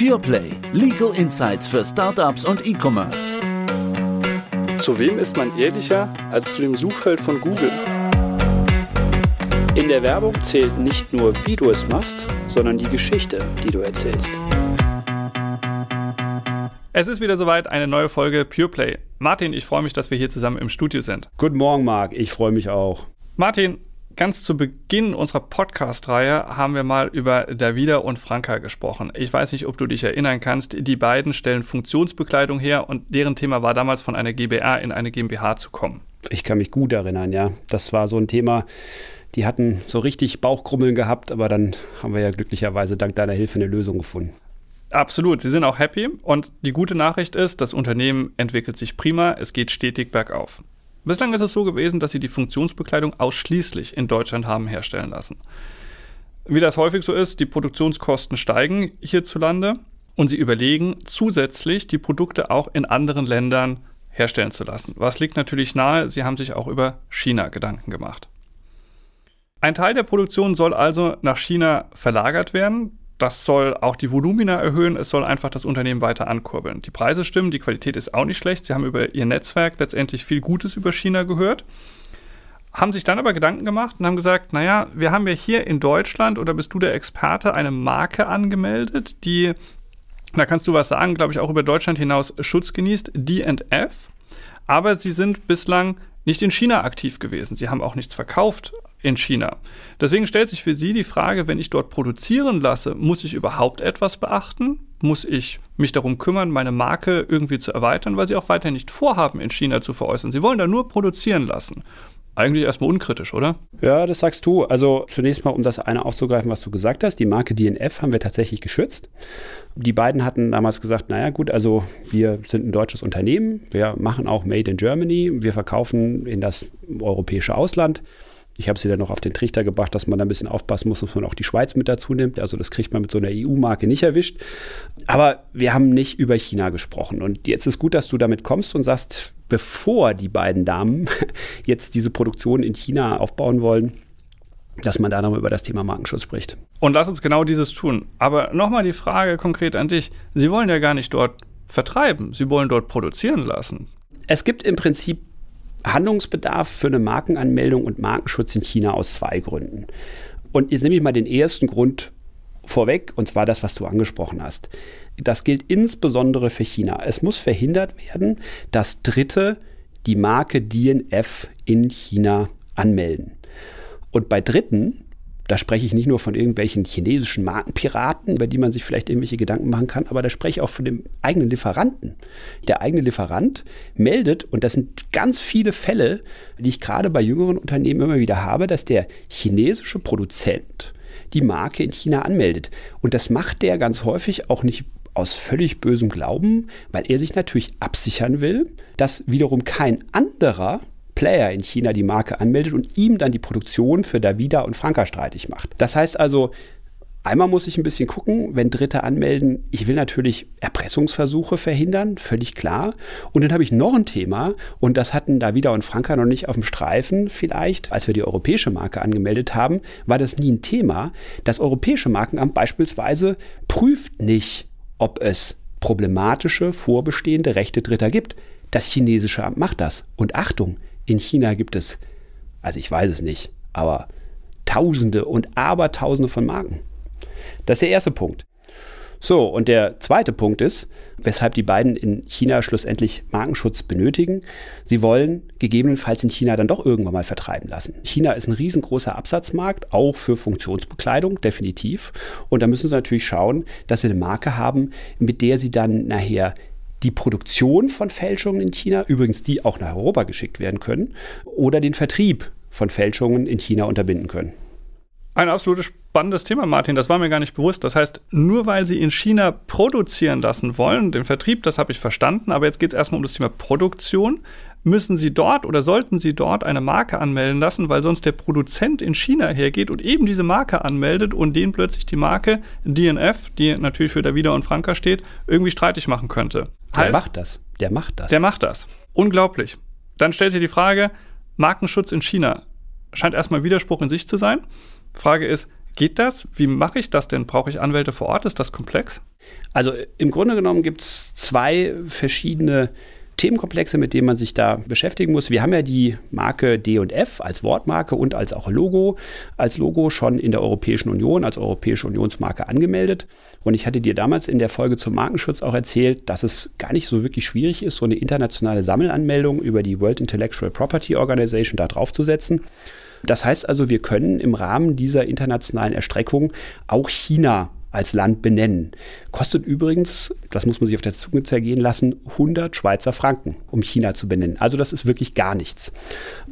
PurePlay. Legal Insights für Startups und E-Commerce. Zu wem ist man ehrlicher als zu dem Suchfeld von Google? In der Werbung zählt nicht nur, wie du es machst, sondern die Geschichte, die du erzählst. Es ist wieder soweit, eine neue Folge PurePlay. Martin, ich freue mich, dass wir hier zusammen im Studio sind. Guten Morgen, Marc. Ich freue mich auch. Martin, ganz zu Beginn unserer Podcast-Reihe haben wir mal über Davida und Franka gesprochen. Ich weiß nicht, ob du dich erinnern kannst. Die beiden stellen Funktionsbekleidung her und deren Thema war damals von einer GBR in eine GmbH zu kommen. Ich kann mich gut erinnern, ja. Das war so ein Thema, die hatten so richtig Bauchkrummeln gehabt, aber dann haben wir ja glücklicherweise dank deiner Hilfe eine Lösung gefunden. Absolut, sie sind auch happy und die gute Nachricht ist, das Unternehmen entwickelt sich prima, es geht stetig bergauf. Bislang ist es so gewesen, dass sie die Funktionsbekleidung ausschließlich in Deutschland haben herstellen lassen. Wie das häufig so ist, die Produktionskosten steigen hierzulande und sie überlegen zusätzlich, die Produkte auch in anderen Ländern herstellen zu lassen. Was liegt natürlich nahe, sie haben sich auch über China Gedanken gemacht. Ein Teil der Produktion soll also nach China verlagert werden. Das soll auch die Volumina erhöhen. Es soll einfach das Unternehmen weiter ankurbeln. Die Preise stimmen, die Qualität ist auch nicht schlecht. Sie haben über ihr Netzwerk letztendlich viel Gutes über China gehört. Haben sich dann aber Gedanken gemacht und haben gesagt, naja, wir haben ja hier in Deutschland, oder bist du der Experte, eine Marke angemeldet, die, da kannst du was sagen, glaube ich, auch über Deutschland hinaus Schutz genießt, D&F. Aber sie sind bislang nicht in China aktiv gewesen. Sie haben auch nichts verkauft in China. Deswegen stellt sich für Sie die Frage, wenn ich dort produzieren lasse, muss ich überhaupt etwas beachten? Muss ich mich darum kümmern, meine Marke irgendwie zu erweitern, weil Sie auch weiter nicht vorhaben, in China zu veräußern. Sie wollen da nur produzieren lassen. Eigentlich erstmal unkritisch, oder? Ja, das sagst du. Also zunächst mal, um das eine aufzugreifen, was du gesagt hast. Die Marke DNF haben wir tatsächlich geschützt. Die beiden hatten damals gesagt, naja gut, also wir sind ein deutsches Unternehmen, wir machen auch Made in Germany, wir verkaufen in das europäische Ausland. Ich habe sie dann noch auf den Trichter gebracht, dass man da ein bisschen aufpassen muss, dass man auch die Schweiz mit dazu nimmt. Also das kriegt man mit so einer EU-Marke nicht erwischt. Aber wir haben nicht über China gesprochen. Und jetzt ist gut, dass du damit kommst und sagst, bevor die beiden Damen jetzt diese Produktion in China aufbauen wollen, dass man da nochmal über das Thema Markenschutz spricht. Und lass uns genau dieses tun. Aber nochmal die Frage konkret an dich. Sie wollen ja gar nicht dort vertreiben, Sie wollen dort produzieren lassen. Es gibt im Prinzip Handlungsbedarf für eine Markenanmeldung und Markenschutz in China aus zwei Gründen. Und jetzt nehme ich mal den ersten Grund vorweg, und zwar das, was du angesprochen hast. Das gilt insbesondere für China. Es muss verhindert werden, dass Dritte die Marke DNF in China anmelden. Und bei Dritten da spreche ich nicht nur von irgendwelchen chinesischen Markenpiraten, über die man sich vielleicht irgendwelche Gedanken machen kann, aber da spreche ich auch von dem eigenen Lieferanten. Der eigene Lieferant meldet, und das sind ganz viele Fälle, die ich gerade bei jüngeren Unternehmen immer wieder habe, dass der chinesische Produzent die Marke in China anmeldet. Und das macht der ganz häufig auch nicht aus völlig bösem Glauben, weil er sich natürlich absichern will, dass wiederum kein anderer Player in China die Marke anmeldet und ihm dann die Produktion für Davida und Franka streitig macht. Das heißt also, Einmal muss ich ein bisschen gucken, wenn Dritte anmelden. Ich will natürlich Erpressungsversuche verhindern, völlig klar. Und dann habe ich noch ein Thema, und das hatten Davida und Franka noch nicht auf dem Streifen vielleicht. Als wir die europäische Marke angemeldet haben, war das nie ein Thema. Das europäische Markenamt beispielsweise prüft nicht, ob es problematische vorbestehende Rechte Dritter gibt. Das chinesische Amt macht das. Und Achtung, in China gibt es, also ich weiß es nicht, aber Tausende und Abertausende von Marken. Das ist der erste Punkt. So, und der zweite Punkt ist, weshalb die beiden in China schlussendlich Markenschutz benötigen. Sie wollen gegebenenfalls in China dann doch irgendwann mal vertreiben lassen. China ist ein riesengroßer Absatzmarkt, auch für Funktionsbekleidung, definitiv. Und da müssen sie natürlich schauen, dass sie eine Marke haben, mit der sie dann nachher die Produktion von Fälschungen in China, übrigens die auch nach Europa geschickt werden können, oder den Vertrieb von Fälschungen in China unterbinden können. Ein absolutes spannendes Thema, Martin. Das war mir gar nicht bewusst. Das heißt, nur weil Sie in China produzieren lassen wollen, den Vertrieb, das habe ich verstanden, aber jetzt geht es erstmal um das Thema Produktion müssen Sie dort oder sollten Sie dort eine Marke anmelden lassen, weil sonst der Produzent in China hergeht und eben diese Marke anmeldet und den plötzlich die Marke DNF, die natürlich für Davida und Franka steht, irgendwie streitig machen könnte. Heißt, der macht das. Der macht das. Der macht das. Unglaublich. Dann stellt sich die Frage, Markenschutz in China scheint erstmal Widerspruch in sich zu sein. Frage ist, geht das? Wie mache ich das denn? Brauche ich Anwälte vor Ort? Ist das komplex? Also im Grunde genommen gibt es zwei verschiedene Themenkomplexe, mit denen man sich da beschäftigen muss. Wir haben ja die Marke D&F als Wortmarke und als auch Logo, als Logo schon in der Europäischen Union, als Europäische Unionsmarke angemeldet. Und ich hatte dir damals in der Folge zum Markenschutz auch erzählt, dass es gar nicht so wirklich schwierig ist, so eine internationale Sammelanmeldung über die World Intellectual Property Organization da draufzusetzen. Das heißt also, wir können im Rahmen dieser internationalen Erstreckung auch China als Land benennen. Kostet übrigens, das muss man sich auf der Zunge zergehen lassen, 100 Schweizer Franken, um China zu benennen. Also das ist wirklich gar nichts.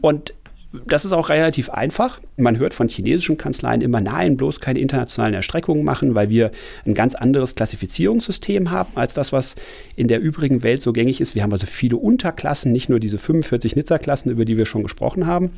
Und das ist auch relativ einfach. Man hört von chinesischen Kanzleien immer, nein, bloß keine internationalen Erstreckungen machen, weil wir ein ganz anderes Klassifizierungssystem haben als das, was in der übrigen Welt so gängig ist. Wir haben also viele Unterklassen, nicht nur diese 45 Nizza-Klassen, über die wir schon gesprochen haben.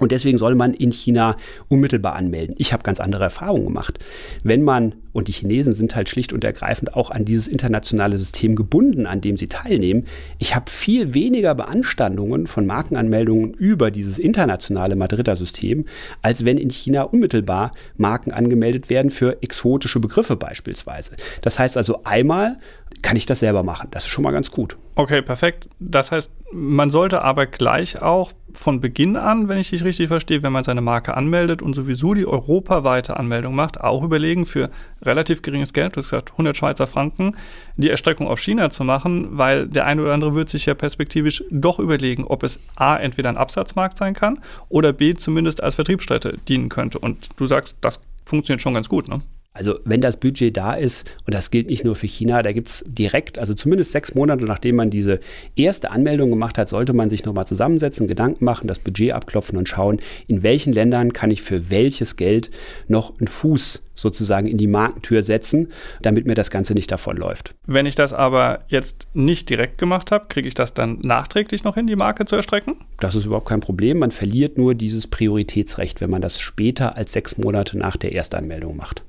Und deswegen soll man in China unmittelbar anmelden. Ich habe ganz andere Erfahrungen gemacht. Wenn man, und die Chinesen sind halt schlicht und ergreifend auch an dieses internationale System gebunden, an dem sie teilnehmen, ich habe viel weniger Beanstandungen von Markenanmeldungen über dieses internationale Madrider System, als wenn in China unmittelbar Marken angemeldet werden für exotische Begriffe beispielsweise. Das heißt also einmal kann ich das selber machen. Das ist schon mal ganz gut. Okay, perfekt. Das heißt, man sollte aber gleich auch von Beginn an, wenn ich dich richtig verstehe, wenn man seine Marke anmeldet und sowieso die europaweite Anmeldung macht, auch überlegen, für relativ geringes Geld, du hast gesagt 100 Schweizer Franken, die Erstreckung auf China zu machen, weil der eine oder andere wird sich ja perspektivisch doch überlegen, ob es A, entweder ein Absatzmarkt sein kann oder B, zumindest als Vertriebsstätte dienen könnte. Und du sagst, das funktioniert schon ganz gut, ne? Also wenn das Budget da ist, und das gilt nicht nur für China, da gibt es direkt, also zumindest sechs Monate nachdem man diese erste Anmeldung gemacht hat, sollte man sich nochmal zusammensetzen, Gedanken machen, das Budget abklopfen und schauen, in welchen Ländern kann ich für welches Geld noch einen Fuß sozusagen in die Markentür setzen, damit mir das Ganze nicht davonläuft. Wenn ich das aber jetzt nicht direkt gemacht habe, kriege ich das dann nachträglich noch hin, die Marke zu erstrecken? Das ist überhaupt kein Problem. Man verliert nur dieses Prioritätsrecht, wenn man das später als sechs Monate nach der Erstanmeldung macht.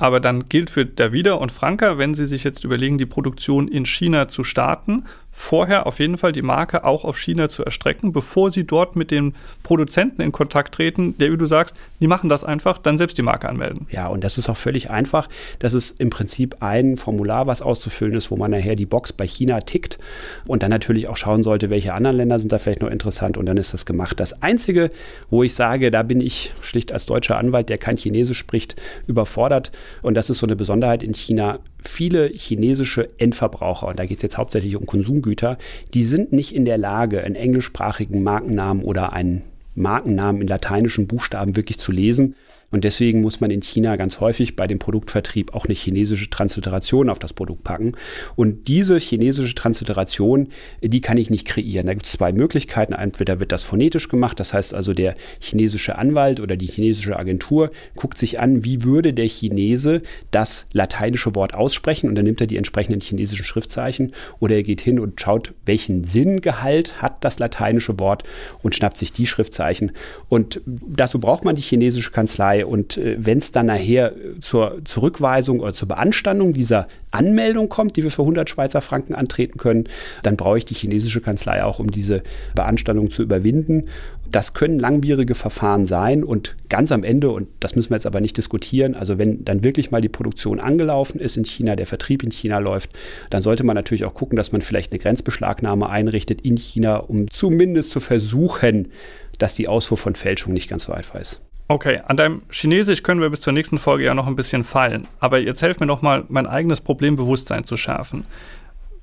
Aber dann gilt für Davida und Franka, wenn sie sich jetzt überlegen, die Produktion in China zu starten, vorher auf jeden Fall die Marke auch auf China zu erstrecken, bevor sie dort mit den Produzenten in Kontakt treten, der, wie du sagst, die machen das einfach, dann selbst die Marke anmelden. Ja, und das ist auch völlig einfach. Das ist im Prinzip ein Formular, was auszufüllen ist, wo man nachher die Box bei China tickt und dann natürlich auch schauen sollte, welche anderen Länder sind da vielleicht noch interessant und dann ist das gemacht. Das Einzige, wo ich sage, da bin ich schlicht als deutscher Anwalt, der kein Chinesisch spricht, überfordert und das ist so eine Besonderheit in China, viele chinesische Endverbraucher, und da geht es jetzt hauptsächlich um Konsumgüter, die sind nicht in der Lage, einen englischsprachigen Markennamen oder einen Markennamen in lateinischen Buchstaben wirklich zu lesen. Und deswegen muss man in China ganz häufig bei dem Produktvertrieb auch eine chinesische Transliteration auf das Produkt packen. Und diese chinesische Transliteration, die kann ich nicht kreieren. Da gibt es zwei Möglichkeiten. Entweder wird das phonetisch gemacht, das heißt also der chinesische Anwalt oder die chinesische Agentur guckt sich an, wie würde der Chinese das lateinische Wort aussprechen und dann nimmt er die entsprechenden chinesischen Schriftzeichen oder er geht hin und schaut, welchen Sinngehalt hat das lateinische Wort und schnappt sich die Schriftzeichen. Und dazu braucht man die chinesische Kanzlei und äh, wenn es dann nachher zur Zurückweisung oder zur Beanstandung dieser Anmeldung kommt, die wir für 100 Schweizer Franken antreten können, dann brauche ich die chinesische Kanzlei auch, um diese Beanstandung zu überwinden. Das können langwierige Verfahren sein und ganz am Ende, und das müssen wir jetzt aber nicht diskutieren, also wenn dann wirklich mal die Produktion angelaufen ist in China, der Vertrieb in China läuft, dann sollte man natürlich auch gucken, dass man vielleicht eine Grenzbeschlagnahme einrichtet in China, um zumindest zu versuchen, dass die Ausfuhr von Fälschung nicht ganz so einfach ist. Okay, an deinem Chinesisch können wir bis zur nächsten Folge ja noch ein bisschen fallen. Aber jetzt helf mir doch mal, mein eigenes Problembewusstsein zu schärfen.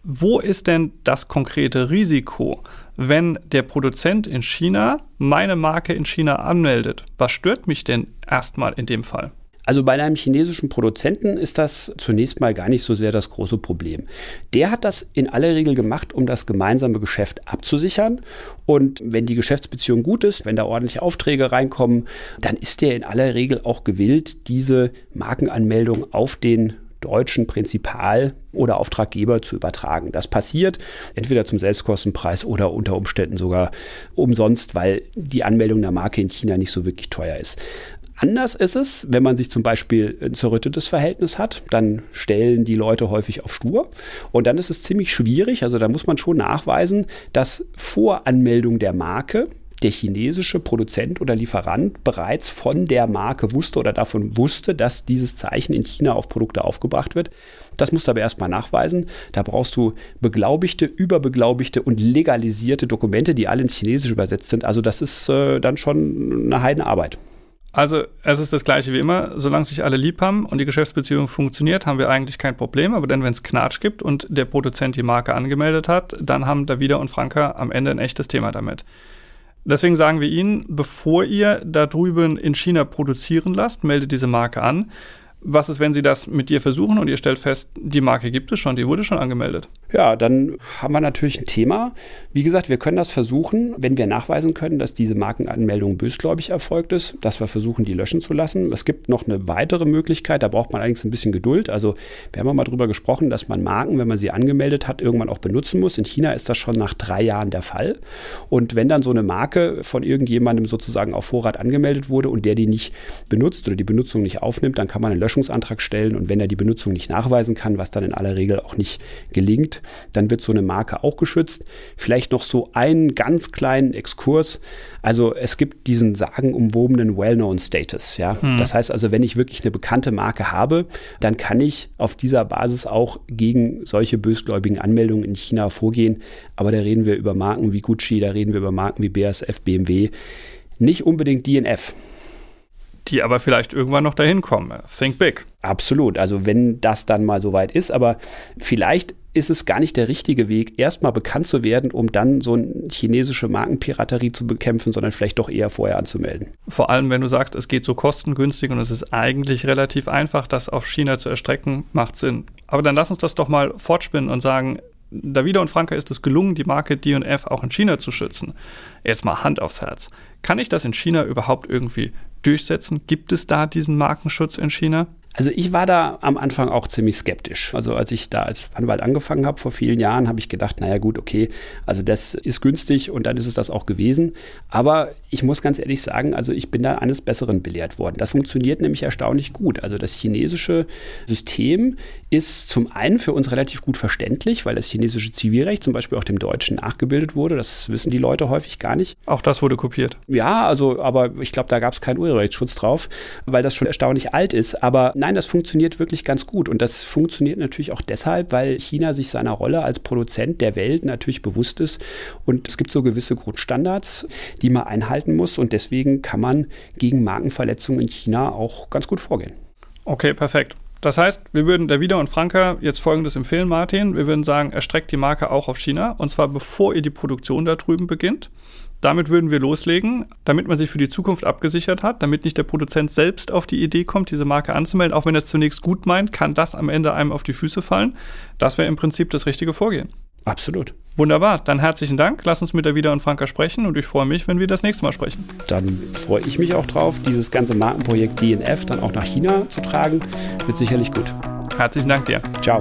Wo ist denn das konkrete Risiko, wenn der Produzent in China meine Marke in China anmeldet? Was stört mich denn erstmal in dem Fall? Also bei einem chinesischen Produzenten ist das zunächst mal gar nicht so sehr das große Problem. Der hat das in aller Regel gemacht, um das gemeinsame Geschäft abzusichern. Und wenn die Geschäftsbeziehung gut ist, wenn da ordentliche Aufträge reinkommen, dann ist der in aller Regel auch gewillt, diese Markenanmeldung auf den deutschen Prinzipal oder Auftraggeber zu übertragen. Das passiert entweder zum Selbstkostenpreis oder unter Umständen sogar umsonst, weil die Anmeldung der Marke in China nicht so wirklich teuer ist. Anders ist es, wenn man sich zum Beispiel ein zerrüttetes Verhältnis hat, dann stellen die Leute häufig auf stur. Und dann ist es ziemlich schwierig, also da muss man schon nachweisen, dass vor Anmeldung der Marke der chinesische Produzent oder Lieferant bereits von der Marke wusste oder davon wusste, dass dieses Zeichen in China auf Produkte aufgebracht wird. Das musst du aber erstmal nachweisen. Da brauchst du beglaubigte, überbeglaubigte und legalisierte Dokumente, die alle ins Chinesische übersetzt sind. Also das ist äh, dann schon eine Heidenarbeit. Also es ist das gleiche wie immer, solange sich alle lieb haben und die Geschäftsbeziehung funktioniert, haben wir eigentlich kein Problem. Aber dann, wenn es Knatsch gibt und der Produzent die Marke angemeldet hat, dann haben Davida und Franka am Ende ein echtes Thema damit. Deswegen sagen wir Ihnen, bevor ihr da drüben in China produzieren lasst, meldet diese Marke an. Was ist, wenn Sie das mit dir versuchen und ihr stellt fest, die Marke gibt es schon, die wurde schon angemeldet? Ja, dann haben wir natürlich ein Thema. Wie gesagt, wir können das versuchen, wenn wir nachweisen können, dass diese Markenanmeldung bösgläubig erfolgt ist, dass wir versuchen, die löschen zu lassen. Es gibt noch eine weitere Möglichkeit, da braucht man allerdings ein bisschen Geduld. Also wir haben ja mal darüber gesprochen, dass man Marken, wenn man sie angemeldet hat, irgendwann auch benutzen muss. In China ist das schon nach drei Jahren der Fall. Und wenn dann so eine Marke von irgendjemandem sozusagen auf Vorrat angemeldet wurde und der die nicht benutzt oder die Benutzung nicht aufnimmt, dann kann man einen Löschungsantrag stellen und wenn er die Benutzung nicht nachweisen kann, was dann in aller Regel auch nicht gelingt, dann wird so eine Marke auch geschützt. Vielleicht noch so einen ganz kleinen Exkurs. Also es gibt diesen sagenumwobenen Well-Known-Status. Ja? Hm. Das heißt also, wenn ich wirklich eine bekannte Marke habe, dann kann ich auf dieser Basis auch gegen solche bösgläubigen Anmeldungen in China vorgehen. Aber da reden wir über Marken wie Gucci, da reden wir über Marken wie BASF, BMW. Nicht unbedingt DNF die aber vielleicht irgendwann noch dahin kommen. Think big. Absolut. Also wenn das dann mal soweit ist, aber vielleicht ist es gar nicht der richtige Weg, erstmal bekannt zu werden, um dann so eine chinesische Markenpiraterie zu bekämpfen, sondern vielleicht doch eher vorher anzumelden. Vor allem, wenn du sagst, es geht so kostengünstig und es ist eigentlich relativ einfach, das auf China zu erstrecken, macht Sinn. Aber dann lass uns das doch mal fortspinnen und sagen, Davida und Franka ist es gelungen, die Marke D&F auch in China zu schützen. Jetzt mal Hand aufs Herz. Kann ich das in China überhaupt irgendwie durchsetzen? Gibt es da diesen Markenschutz in China? Also ich war da am Anfang auch ziemlich skeptisch. Also als ich da als Anwalt angefangen habe vor vielen Jahren, habe ich gedacht, naja gut, okay, also das ist günstig und dann ist es das auch gewesen. Aber ich muss ganz ehrlich sagen, also ich bin da eines Besseren belehrt worden. Das funktioniert nämlich erstaunlich gut. Also das chinesische System ist zum einen für uns relativ gut verständlich, weil das chinesische Zivilrecht zum Beispiel auch dem Deutschen nachgebildet wurde. Das wissen die Leute häufig gar nicht. Auch das wurde kopiert. Ja, also, aber ich glaube, da gab es keinen Urheberrechtsschutz drauf, weil das schon erstaunlich alt ist. Aber nein, das funktioniert wirklich ganz gut. Und das funktioniert natürlich auch deshalb, weil China sich seiner Rolle als Produzent der Welt natürlich bewusst ist. Und es gibt so gewisse Grundstandards, die man einhalten muss. Und deswegen kann man gegen Markenverletzungen in China auch ganz gut vorgehen. Okay, perfekt. Das heißt, wir würden der Wieder und Franka jetzt folgendes empfehlen, Martin. Wir würden sagen, erstreckt die Marke auch auf China und zwar bevor ihr die Produktion da drüben beginnt. Damit würden wir loslegen, damit man sich für die Zukunft abgesichert hat, damit nicht der Produzent selbst auf die Idee kommt, diese Marke anzumelden. Auch wenn er es zunächst gut meint, kann das am Ende einem auf die Füße fallen. Das wäre im Prinzip das richtige Vorgehen. Absolut. Wunderbar. Dann herzlichen Dank. Lass uns mit der Wieder und Franka sprechen und ich freue mich, wenn wir das nächste Mal sprechen. Dann freue ich mich auch drauf, dieses ganze Markenprojekt DNF dann auch nach China zu tragen. Wird sicherlich gut. Herzlichen Dank dir. Ciao.